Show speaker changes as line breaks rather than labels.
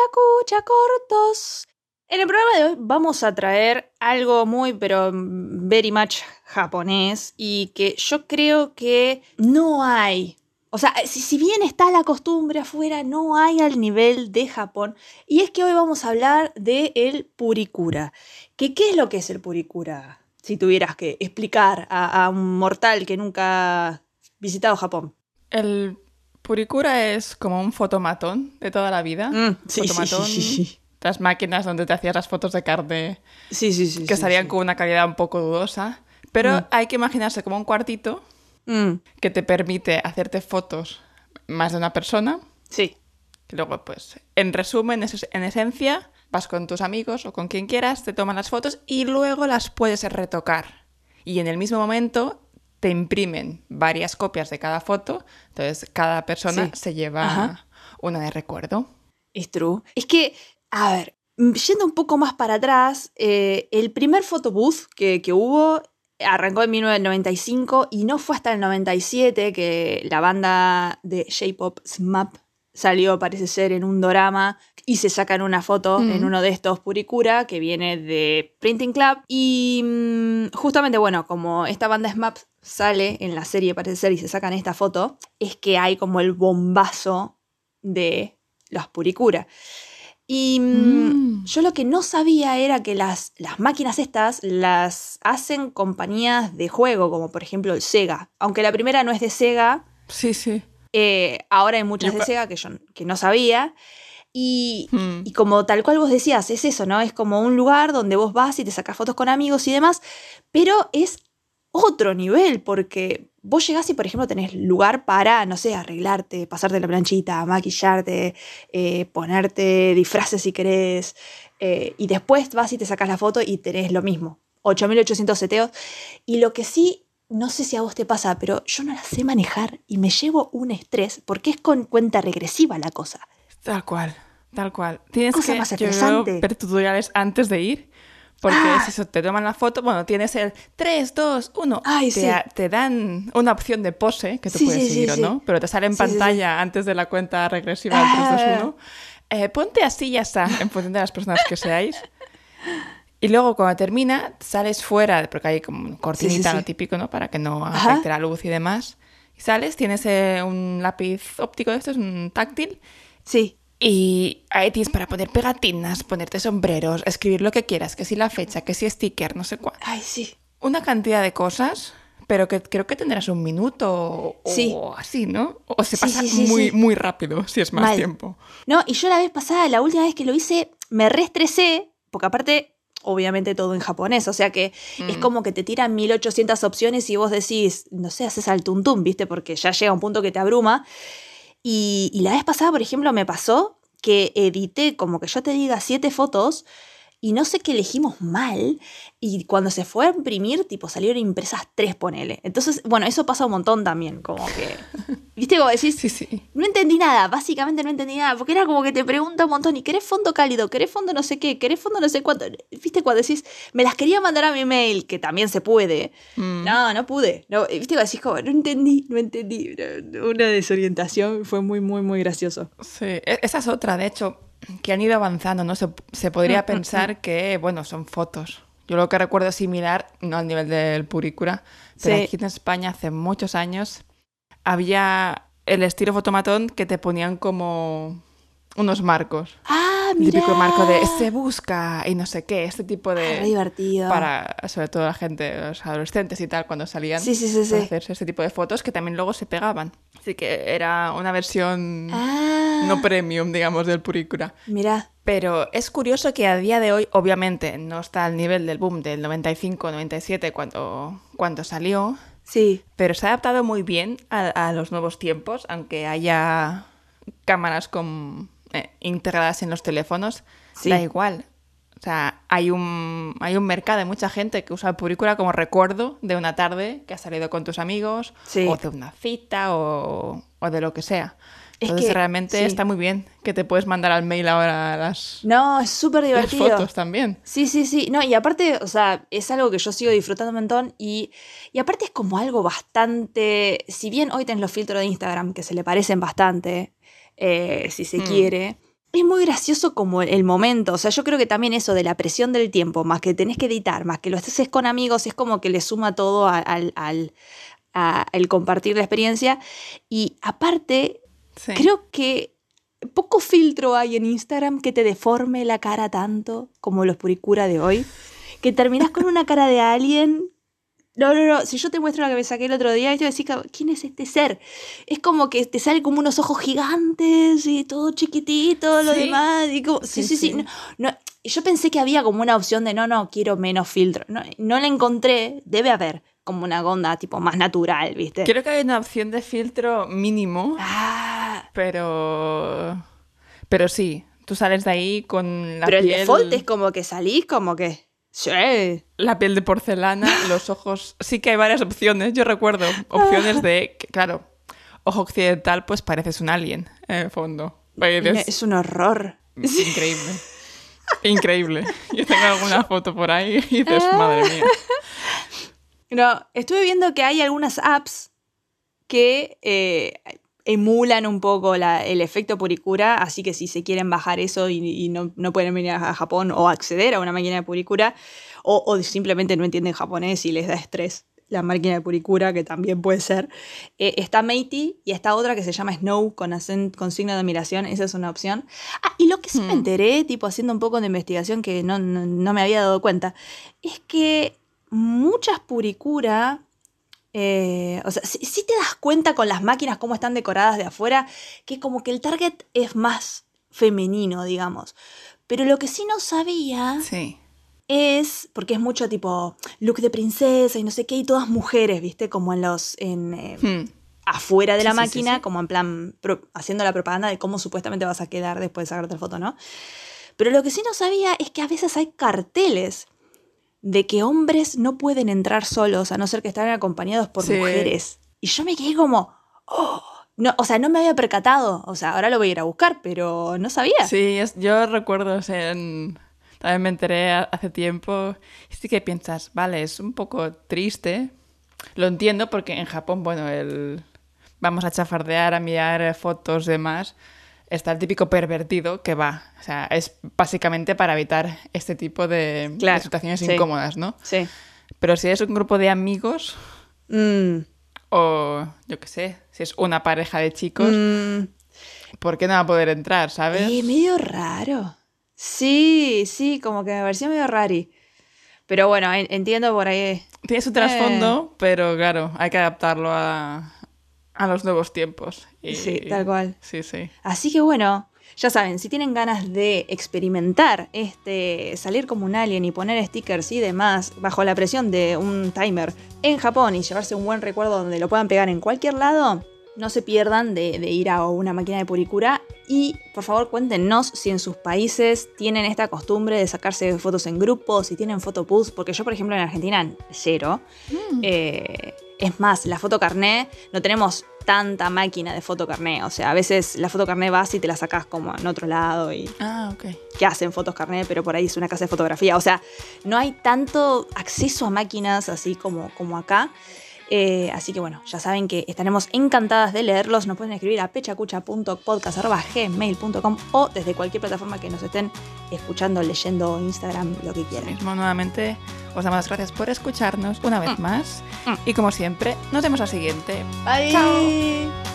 escucha cortos. En el programa de hoy vamos a traer algo muy, pero very much japonés y que yo creo que no hay. O sea, si, si bien está la costumbre afuera, no hay al nivel de Japón. Y es que hoy vamos a hablar de el purikura. ¿Que, ¿Qué es lo que es el purikura? Si tuvieras que explicar a, a un mortal que nunca ha visitado Japón.
El purikura es como un fotomatón de toda la vida.
Mm, sí,
fotomatón,
sí, sí,
las máquinas donde te hacías las fotos de carne
Sí, sí, sí.
que
sí.
con una calidad un poco dudosa. Pero
Mm.
hay que imaginarse como un cuartito
Mm,
que te permite hacerte fotos más de una persona.
sí.
Luego, pues, en resumen, es- en esencia, vas con tus amigos o con quien quieras, te toman las fotos y luego las puedes retocar. Y en el mismo momento te imprimen varias copias de cada foto. Entonces, cada persona
Sí.
se lleva
Ajá.
una de recuerdo.
Es true. Es que, a ver, mm, yendo un poco más para atrás, eh, el primer photobooth que, que hubo arrancó en 1995 y no fue hasta el 97 que la banda de J-pop SMAP salió, parece ser, en un dorama y se sacan una foto
Mm.
en uno de estos Purikura que viene de Printing Club. Y mm, justamente, bueno, como esta banda SMAP sale en la serie, parece ser, y se sacan esta foto, es que hay como el bombazo de los Purikura. Y mm,
Mm.
yo lo que no sabía era que las, las máquinas estas las hacen compañías de juego, como por ejemplo el Sega. Aunque la primera no es de Sega,
Sí, sí.
Eh, ahora hay muchas de Sega que yo que no sabía. Y,
Mm.
y como tal cual vos decías, es eso, ¿no? Es como un lugar donde vos vas y te sacas fotos con amigos y demás, pero es otro nivel, porque vos llegás y, por ejemplo, tenés lugar para, no sé, arreglarte, pasarte la planchita, maquillarte, eh, ponerte disfraces si querés, eh, y después vas y te sacas la foto y tenés lo mismo, 8800 seteos. Y lo que sí, no sé si a vos te pasa, pero yo no la sé manejar y me llevo un estrés porque es con cuenta regresiva la cosa.
Tal cual, tal cual. Tienes
Cosa
que
más
yo
estresante.
ver tutoriales antes de ir. Porque
Ah.
es eso, te toman la foto, bueno, tienes el 3, 2, 1.
Ay,
te,
sí.
te dan una opción de pose que tú
Sí,
puedes
sí,
seguir
sí.
o no, pero te sale en
Sí, sí, sí.
pantalla antes de la cuenta regresiva del 3, 2, 1. Eh, ponte así y ya está, en función de las personas que seáis. Y luego cuando termina, sales fuera, porque hay como cortinita,
sí.
lo típico, ¿no? Para que no
Ajá.
afecte la luz y demás. Y sales, tienes eh, un lápiz óptico de estos, un táctil,
Sí,
y ahí tienes para poner pegatinas, ponerte sombreros, escribir lo que quieras, que si la fecha, que si sticker, no sé cuál.
ay, sí.
Una cantidad de cosas, pero que creo que tendrás un minuto o
Sí.
así, ¿no? O se pasa muy, muy rápido si es más
Mal.
tiempo.
No, y yo la vez pasada, la última vez que lo hice, me reestresé, porque aparte, obviamente todo en japonés, o sea que es
Mm.
como que te tiran 1800 opciones y vos decís, no sé, haces al tuntum, ¿viste? Porque ya llega un punto que te abruma. Y, y la vez pasada, por ejemplo, me pasó que edité, como que yo te diga, siete fotos y no sé qué elegimos mal. Y cuando se fue a imprimir, tipo, salieron impresas tres, ponele. Entonces, bueno, eso pasa un montón también, como que... ¿Viste? Como decís,
Sí, sí.
no entendí nada, básicamente no entendí nada, porque era como que te pregunta un montón, ¿y querés fondo cálido? ¿Querés fondo no sé qué? ¿Querés fondo no sé cuánto? ¿Viste cuando decís, me las quería mandar a mi mail, que también se puede?
Mm.
No, no pude. No, ¿Viste cuando decís, como, no entendí, no entendí? Una desorientación fue muy, muy, muy gracioso.
Sí, e- esa es otra, de hecho, que han ido avanzando, ¿no? Se, se podría pensar que, bueno, son fotos. Yo lo que recuerdo similar, no al nivel del Puricura, pero
Sí.
aquí en España hace muchos años había el estilo fotomatón que te ponían como unos marcos.
Ah,
El
mira.
típico marco de se busca y no sé qué, este tipo de...
Re divertido.
para, sobre todo la gente, los adolescentes y tal, cuando salían
Sí, sí, sí,
para
sí.
hacerse este tipo de fotos que también luego se pegaban. Así que era una versión
Ah,
no premium, digamos, del Puricura.
mira.
Pero es curioso que a día de hoy, obviamente, no está al nivel del boom del 95-97 cuando, cuando salió,
Sí.
pero se ha adaptado muy bien a, a los nuevos tiempos, aunque haya cámaras con, eh, integradas en los teléfonos,
Sí.
da igual. O sea, hay un, hay un mercado de mucha gente que usa el Puricura como recuerdo de una tarde que has salido con tus amigos,
Sí.
o de una cita, o, o de lo que sea.
Es
Entonces
que,
realmente
sí.
está muy bien que te puedes mandar al mail ahora las,
No, es súper
las
divertido.
fotos también.
Sí, sí, sí. No, y aparte, o sea, es algo que yo sigo disfrutando un montón. Y, y aparte es como algo bastante. Si bien hoy tenés los filtros de Instagram que se le parecen bastante, eh, si se
Mm.
quiere. es muy gracioso como el momento. O sea, yo creo que también eso de la presión del tiempo, más que tenés que editar, más que lo haces con amigos, es como que le suma todo al, al, al compartir la experiencia. Y aparte,
Sí.
creo que poco filtro hay en Instagram que te deforme la cara tanto como los puricura de hoy. Que terminás con una cara de alien. No, no, no. Si yo te muestro la que me saqué el otro día, y te decís, ¿quién es este ser? Es como que te sale como unos ojos gigantes y todo chiquitito, lo
Sí.
demás. Y como, sí, sí,
Sí,
no, no. Yo pensé que había como una opción de no, no, quiero menos filtro. No, no la encontré. Debe haber como una onda tipo más natural, ¿viste?
Creo que hay una opción de filtro mínimo,
Ah,
pero. Pero sí, tú sales de ahí con la
pero el
piel.
default es como que salís como que. Sí.
La piel de porcelana, los ojos. Sí que hay varias opciones. Yo recuerdo opciones de. que, claro, ojo occidental, pues pareces un alien, en el fondo. Eres
Es un horror.
increíble. Increíble. Yo tengo alguna foto por ahí y dices, madre mía.
No, estuve viendo que hay algunas apps que eh, emulan un poco la- el efecto puricura, así que si se quieren bajar eso y, y no, no pueden venir a Japón o acceder a una máquina de puricura, o, o simplemente no entienden japonés y les da estrés la máquina de puricura, que también puede ser, eh, está Meiti y está otra que se llama Snow con, acen- con signo de admiración, esa es una opción. Ah, y lo que sí me
Hmm.
enteré, tipo haciendo un poco de investigación que no, no, no me había dado cuenta, es que muchas puricura, eh, o sea, si, te das cuenta con las máquinas cómo están decoradas de afuera, que como que el target es más femenino, digamos. Pero lo que sí no sabía
Sí.
es, porque es mucho tipo look de princesa y no sé qué, y todas mujeres, ¿viste? Como en los, en, eh,
Hmm.
afuera de la
Sí, sí, sí,
máquina, como en plan pro- haciendo la propaganda de cómo supuestamente vas a quedar después de sacarte la foto, ¿no? Pero lo que sí no sabía es que a veces hay carteles de que hombres no pueden entrar solos a no ser que estén acompañados por
Sí.
mujeres. Y yo me quedé como, oh, no, o sea, no me había percatado. O sea, ahora lo voy a ir a buscar, pero no sabía.
Sí, es- yo recuerdo, o sea, en- también me enteré ha- hace tiempo. Y sí que piensas, vale, es un poco triste. Lo entiendo porque en Japón, bueno, el vamos a chafardear, a mirar fotos, demás. Está el típico pervertido que va. O sea, es básicamente para evitar este tipo de, situaciones
sí.
incómodas, ¿no?
Sí.
Pero si es un grupo de amigos
Mm,
o, yo qué sé, si es una pareja de chicos,
mm,
¿por qué no va a poder entrar, sabes?
eh, medio raro. Sí, sí, como que me pareció medio rari. Pero bueno, en- entiendo por ahí.
Tiene su trasfondo, pero claro, hay que adaptarlo a, a los nuevos tiempos. Y-
Sí, tal cual.
Sí, sí.
Así que bueno, ya saben, si tienen ganas de experimentar este salir como un alien y poner stickers y demás bajo la presión de un timer en Japón y llevarse un buen recuerdo donde lo puedan pegar en cualquier lado, no se pierdan de, de ir a una máquina de puricura y por favor cuéntenos si en sus países tienen esta costumbre de sacarse fotos en grupos, si tienen fotopools, porque yo por ejemplo en Argentina cero. Eh, es más, la foto carné, no tenemos tanta máquina de foto carné. O sea, a veces la foto carné vas y te la sacas como en otro lado y
Ah, ok.
que hacen fotos carné, pero por ahí es una casa de fotografía. O sea, no hay tanto acceso a máquinas así como, como acá. Eh, así que bueno, ya saben que estaremos encantadas de leerlos. Nos pueden escribir a pechacucha.podcast.gmail.com o desde cualquier plataforma que nos estén escuchando, leyendo, Instagram, lo que quieran.
Mismo nuevamente, os damos las gracias por escucharnos una vez
Mm.
más.
Mm.
Y como siempre, nos vemos la siguiente.
Bye.
Chao.